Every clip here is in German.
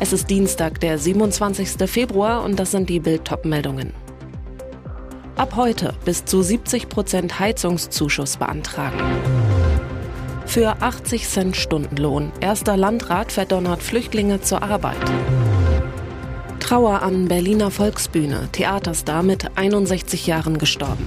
Es ist Dienstag, der 27. Februar und das sind die Bild meldungen Ab heute bis zu 70 Prozent Heizungszuschuss beantragen. Für 80 Cent Stundenlohn. Erster Landrat verdonnert Flüchtlinge zur Arbeit. Trauer an Berliner Volksbühne. Theaterstar mit 61 Jahren gestorben.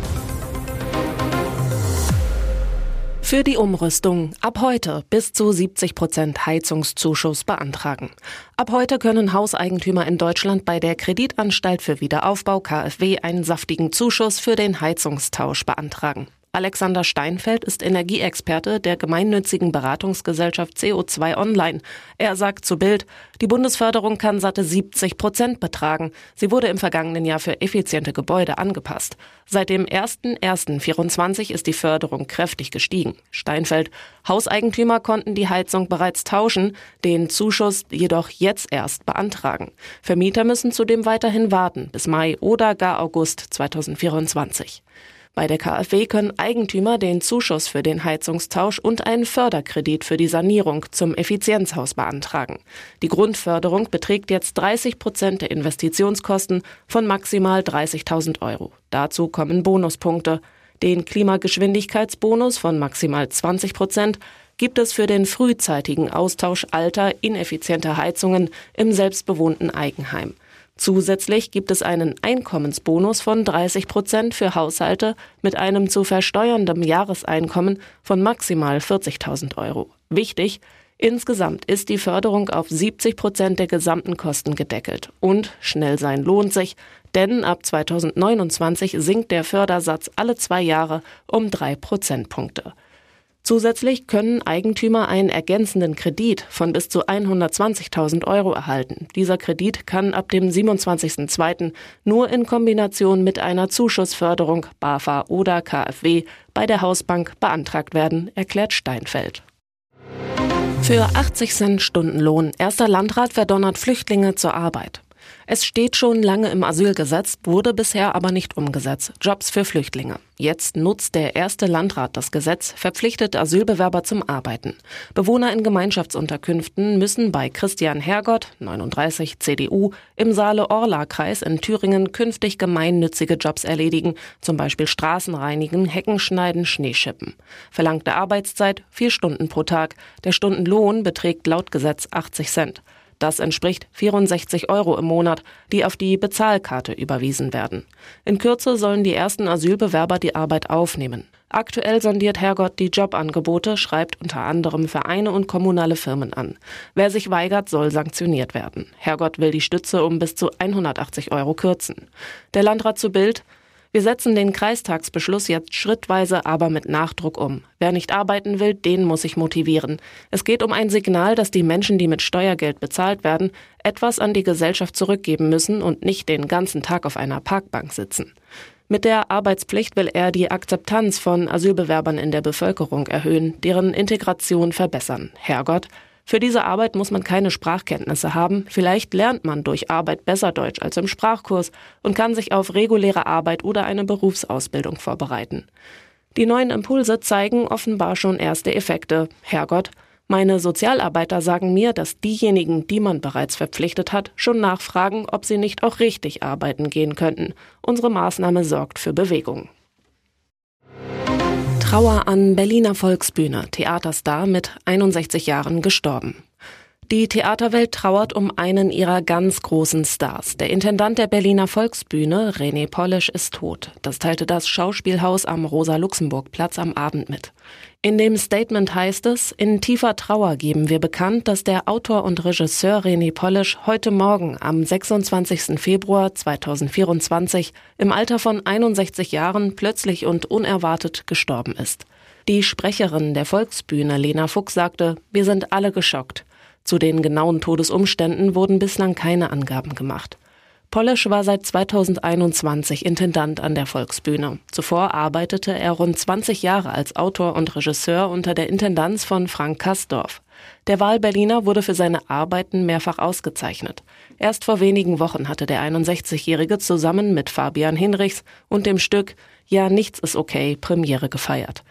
Für die Umrüstung ab heute bis zu 70 Prozent Heizungszuschuss beantragen. Ab heute können Hauseigentümer in Deutschland bei der Kreditanstalt für Wiederaufbau KfW einen saftigen Zuschuss für den Heizungstausch beantragen. Alexander Steinfeld ist Energieexperte der gemeinnützigen Beratungsgesellschaft CO2 Online. Er sagt zu Bild, die Bundesförderung kann satte 70 Prozent betragen. Sie wurde im vergangenen Jahr für effiziente Gebäude angepasst. Seit dem 01.01.24 ist die Förderung kräftig gestiegen. Steinfeld, Hauseigentümer konnten die Heizung bereits tauschen, den Zuschuss jedoch jetzt erst beantragen. Vermieter müssen zudem weiterhin warten bis Mai oder gar August 2024. Bei der KfW können Eigentümer den Zuschuss für den Heizungstausch und einen Förderkredit für die Sanierung zum Effizienzhaus beantragen. Die Grundförderung beträgt jetzt 30 Prozent der Investitionskosten von maximal 30.000 Euro. Dazu kommen Bonuspunkte. Den Klimageschwindigkeitsbonus von maximal 20 Prozent gibt es für den frühzeitigen Austausch alter, ineffizienter Heizungen im selbstbewohnten Eigenheim. Zusätzlich gibt es einen Einkommensbonus von 30 Prozent für Haushalte mit einem zu versteuerndem Jahreseinkommen von maximal 40.000 Euro. Wichtig, insgesamt ist die Förderung auf 70 Prozent der gesamten Kosten gedeckelt. Und schnell sein lohnt sich, denn ab 2029 sinkt der Fördersatz alle zwei Jahre um drei Prozentpunkte. Zusätzlich können Eigentümer einen ergänzenden Kredit von bis zu 120.000 Euro erhalten. Dieser Kredit kann ab dem 27.02. nur in Kombination mit einer Zuschussförderung BAFA oder KfW bei der Hausbank beantragt werden, erklärt Steinfeld. Für 80 Cent Stundenlohn. Erster Landrat verdonnert Flüchtlinge zur Arbeit. Es steht schon lange im Asylgesetz, wurde bisher aber nicht umgesetzt. Jobs für Flüchtlinge. Jetzt nutzt der erste Landrat das Gesetz, verpflichtet Asylbewerber zum Arbeiten. Bewohner in Gemeinschaftsunterkünften müssen bei Christian Hergott, 39 CDU, im Saale-Orla-Kreis in Thüringen künftig gemeinnützige Jobs erledigen, zum Beispiel Straßen reinigen, Hecken schneiden, Schneeschippen. Verlangte Arbeitszeit vier Stunden pro Tag. Der Stundenlohn beträgt laut Gesetz 80 Cent. Das entspricht 64 Euro im Monat, die auf die Bezahlkarte überwiesen werden. In Kürze sollen die ersten Asylbewerber die Arbeit aufnehmen. Aktuell sondiert Herrgott die Jobangebote, schreibt unter anderem Vereine und kommunale Firmen an. Wer sich weigert, soll sanktioniert werden. Herrgott will die Stütze um bis zu 180 Euro kürzen. Der Landrat zu Bild, wir setzen den Kreistagsbeschluss jetzt schrittweise, aber mit Nachdruck um. Wer nicht arbeiten will, den muss ich motivieren. Es geht um ein Signal, dass die Menschen, die mit Steuergeld bezahlt werden, etwas an die Gesellschaft zurückgeben müssen und nicht den ganzen Tag auf einer Parkbank sitzen. Mit der Arbeitspflicht will er die Akzeptanz von Asylbewerbern in der Bevölkerung erhöhen, deren Integration verbessern. Herrgott, für diese Arbeit muss man keine Sprachkenntnisse haben. Vielleicht lernt man durch Arbeit besser Deutsch als im Sprachkurs und kann sich auf reguläre Arbeit oder eine Berufsausbildung vorbereiten. Die neuen Impulse zeigen offenbar schon erste Effekte. Herrgott, meine Sozialarbeiter sagen mir, dass diejenigen, die man bereits verpflichtet hat, schon nachfragen, ob sie nicht auch richtig arbeiten gehen könnten. Unsere Maßnahme sorgt für Bewegung. Trauer an Berliner Volksbühne, Theaterstar mit 61 Jahren gestorben. Die Theaterwelt trauert um einen ihrer ganz großen Stars. Der Intendant der Berliner Volksbühne, René Polisch, ist tot. Das teilte das Schauspielhaus am Rosa-Luxemburg-Platz am Abend mit. In dem Statement heißt es, in tiefer Trauer geben wir bekannt, dass der Autor und Regisseur René Polisch heute Morgen am 26. Februar 2024 im Alter von 61 Jahren plötzlich und unerwartet gestorben ist. Die Sprecherin der Volksbühne, Lena Fuchs, sagte, wir sind alle geschockt. Zu den genauen Todesumständen wurden bislang keine Angaben gemacht. Polisch war seit 2021 Intendant an der Volksbühne. Zuvor arbeitete er rund 20 Jahre als Autor und Regisseur unter der Intendanz von Frank Kastorf. Der Wahlberliner wurde für seine Arbeiten mehrfach ausgezeichnet. Erst vor wenigen Wochen hatte der 61-Jährige zusammen mit Fabian Hinrichs und dem Stück Ja, nichts ist okay Premiere gefeiert.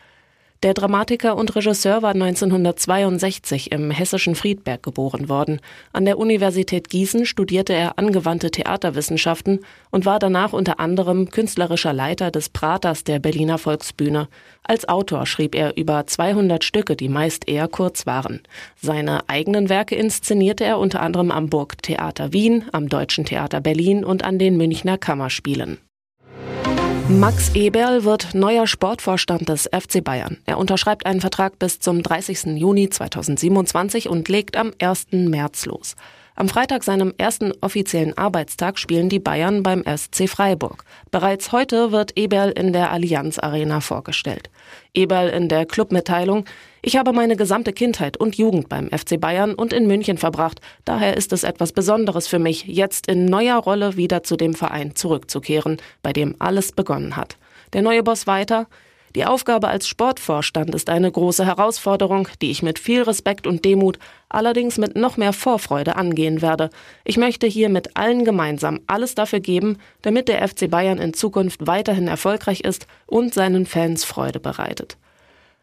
Der Dramatiker und Regisseur war 1962 im hessischen Friedberg geboren worden. An der Universität Gießen studierte er angewandte Theaterwissenschaften und war danach unter anderem künstlerischer Leiter des Praters der Berliner Volksbühne. Als Autor schrieb er über 200 Stücke, die meist eher kurz waren. Seine eigenen Werke inszenierte er unter anderem am Burgtheater Wien, am Deutschen Theater Berlin und an den Münchner Kammerspielen. Max Eberl wird neuer Sportvorstand des FC Bayern. Er unterschreibt einen Vertrag bis zum 30. Juni 2027 und legt am 1. März los. Am Freitag, seinem ersten offiziellen Arbeitstag, spielen die Bayern beim SC Freiburg. Bereits heute wird Eberl in der Allianz Arena vorgestellt. Eberl in der Clubmitteilung, ich habe meine gesamte Kindheit und Jugend beim FC Bayern und in München verbracht. Daher ist es etwas Besonderes für mich, jetzt in neuer Rolle wieder zu dem Verein zurückzukehren, bei dem alles begonnen hat. Der neue Boss weiter, die Aufgabe als Sportvorstand ist eine große Herausforderung, die ich mit viel Respekt und Demut, allerdings mit noch mehr Vorfreude angehen werde. Ich möchte hier mit allen gemeinsam alles dafür geben, damit der FC Bayern in Zukunft weiterhin erfolgreich ist und seinen Fans Freude bereitet.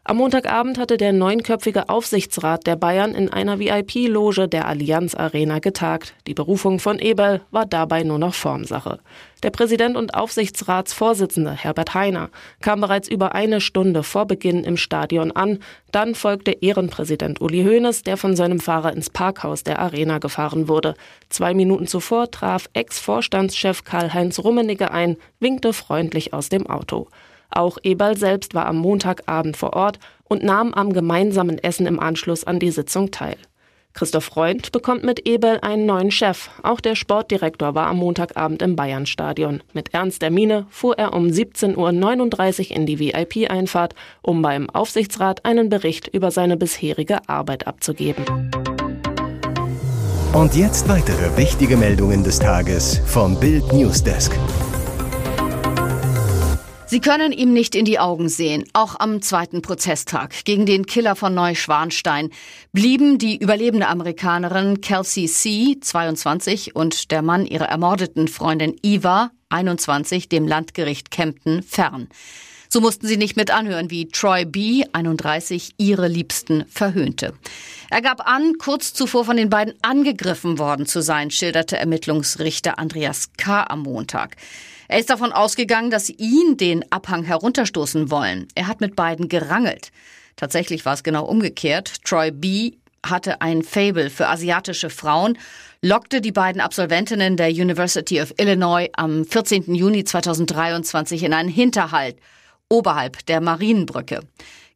Am Montagabend hatte der neunköpfige Aufsichtsrat der Bayern in einer VIP-Loge der Allianz Arena getagt. Die Berufung von Eberl war dabei nur noch Formsache. Der Präsident und Aufsichtsratsvorsitzende Herbert Heiner kam bereits über eine Stunde vor Beginn im Stadion an. Dann folgte Ehrenpräsident Uli Hoeneß, der von seinem Fahrer ins Parkhaus der Arena gefahren wurde. Zwei Minuten zuvor traf Ex-Vorstandschef Karl-Heinz Rummenigge ein, winkte freundlich aus dem Auto. Auch Eberl selbst war am Montagabend vor Ort und nahm am gemeinsamen Essen im Anschluss an die Sitzung teil. Christoph Freund bekommt mit Eberl einen neuen Chef. Auch der Sportdirektor war am Montagabend im Bayernstadion. Mit ernster Miene fuhr er um 17.39 Uhr in die VIP-Einfahrt, um beim Aufsichtsrat einen Bericht über seine bisherige Arbeit abzugeben. Und jetzt weitere wichtige Meldungen des Tages vom Bild Newsdesk. Sie können ihm nicht in die Augen sehen. Auch am zweiten Prozesstag gegen den Killer von Neuschwanstein blieben die überlebende Amerikanerin Kelsey C., 22, und der Mann ihrer ermordeten Freundin Eva, 21, dem Landgericht Kempten fern. So mussten sie nicht mit anhören, wie Troy B., 31, ihre Liebsten verhöhnte. Er gab an, kurz zuvor von den beiden angegriffen worden zu sein, schilderte Ermittlungsrichter Andreas K. am Montag. Er ist davon ausgegangen, dass sie ihn den Abhang herunterstoßen wollen. Er hat mit beiden gerangelt. Tatsächlich war es genau umgekehrt. Troy B. hatte ein Fable für asiatische Frauen, lockte die beiden Absolventinnen der University of Illinois am 14. Juni 2023 in einen Hinterhalt oberhalb der Marienbrücke.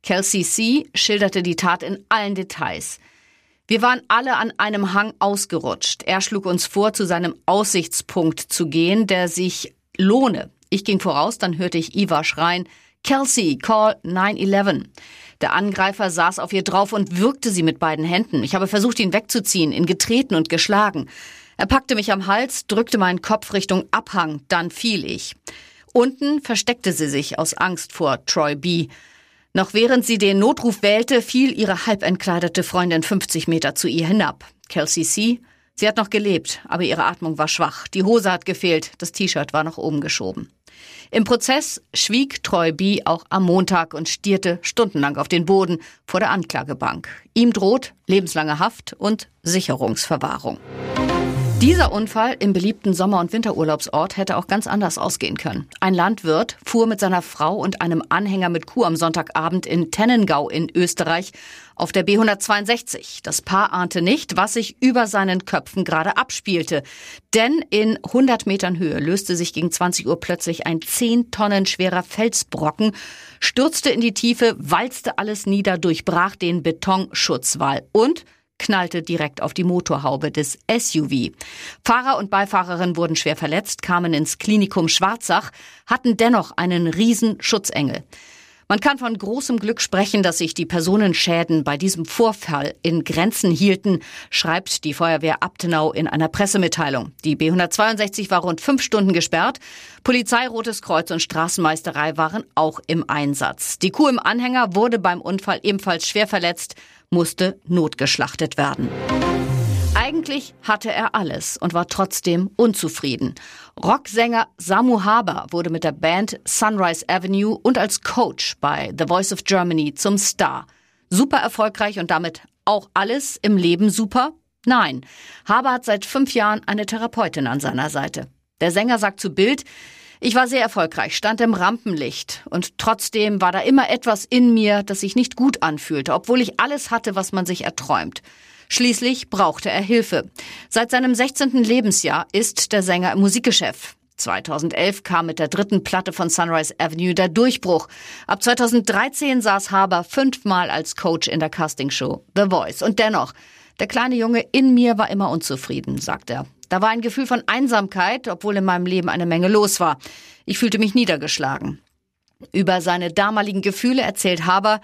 Kelsey C. schilderte die Tat in allen Details. Wir waren alle an einem Hang ausgerutscht. Er schlug uns vor, zu seinem Aussichtspunkt zu gehen, der sich lohne. Ich ging voraus, dann hörte ich Eva schreien, Kelsey, call 911. Der Angreifer saß auf ihr drauf und würgte sie mit beiden Händen. Ich habe versucht, ihn wegzuziehen, ihn getreten und geschlagen. Er packte mich am Hals, drückte meinen Kopf Richtung Abhang, dann fiel ich. Unten versteckte sie sich aus Angst vor Troy B. Noch während sie den Notruf wählte, fiel ihre halb entkleidete Freundin 50 Meter zu ihr hinab. Kelsey C. Sie hat noch gelebt, aber ihre Atmung war schwach. Die Hose hat gefehlt, das T-Shirt war nach oben geschoben. Im Prozess schwieg Troy B. auch am Montag und stierte stundenlang auf den Boden vor der Anklagebank. Ihm droht lebenslange Haft und Sicherungsverwahrung. Dieser Unfall im beliebten Sommer- und Winterurlaubsort hätte auch ganz anders ausgehen können. Ein Landwirt fuhr mit seiner Frau und einem Anhänger mit Kuh am Sonntagabend in Tennengau in Österreich auf der B162. Das Paar ahnte nicht, was sich über seinen Köpfen gerade abspielte. Denn in 100 Metern Höhe löste sich gegen 20 Uhr plötzlich ein 10 Tonnen schwerer Felsbrocken, stürzte in die Tiefe, walzte alles nieder, durchbrach den Betonschutzwall und knallte direkt auf die Motorhaube des SUV. Fahrer und Beifahrerin wurden schwer verletzt, kamen ins Klinikum Schwarzach, hatten dennoch einen riesen Schutzengel. Man kann von großem Glück sprechen, dass sich die Personenschäden bei diesem Vorfall in Grenzen hielten, schreibt die Feuerwehr Abtenau in einer Pressemitteilung. Die B162 war rund fünf Stunden gesperrt. Polizei, Rotes Kreuz und Straßenmeisterei waren auch im Einsatz. Die Kuh im Anhänger wurde beim Unfall ebenfalls schwer verletzt musste notgeschlachtet werden. Eigentlich hatte er alles und war trotzdem unzufrieden. Rocksänger Samu Haber wurde mit der Band Sunrise Avenue und als Coach bei The Voice of Germany zum Star. Super erfolgreich und damit auch alles im Leben super? Nein. Haber hat seit fünf Jahren eine Therapeutin an seiner Seite. Der Sänger sagt zu Bild, ich war sehr erfolgreich, stand im Rampenlicht und trotzdem war da immer etwas in mir, das sich nicht gut anfühlte, obwohl ich alles hatte, was man sich erträumt. Schließlich brauchte er Hilfe. Seit seinem 16. Lebensjahr ist der Sänger im Musikgeschäft. 2011 kam mit der dritten Platte von Sunrise Avenue der Durchbruch. Ab 2013 saß Haber fünfmal als Coach in der Castingshow The Voice. Und dennoch, der kleine Junge in mir war immer unzufrieden, sagt er. Da war ein Gefühl von Einsamkeit, obwohl in meinem Leben eine Menge los war. Ich fühlte mich niedergeschlagen. Über seine damaligen Gefühle erzählt Haber,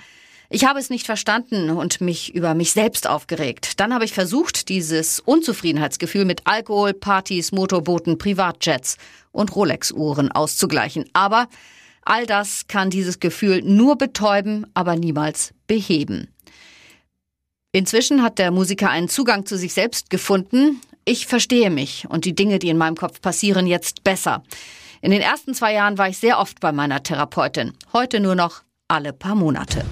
ich habe es nicht verstanden und mich über mich selbst aufgeregt. Dann habe ich versucht, dieses Unzufriedenheitsgefühl mit Alkohol, Partys, Motorbooten, Privatjets und Rolex-Uhren auszugleichen. Aber all das kann dieses Gefühl nur betäuben, aber niemals beheben. Inzwischen hat der Musiker einen Zugang zu sich selbst gefunden. Ich verstehe mich und die Dinge, die in meinem Kopf passieren, jetzt besser. In den ersten zwei Jahren war ich sehr oft bei meiner Therapeutin. Heute nur noch alle paar Monate.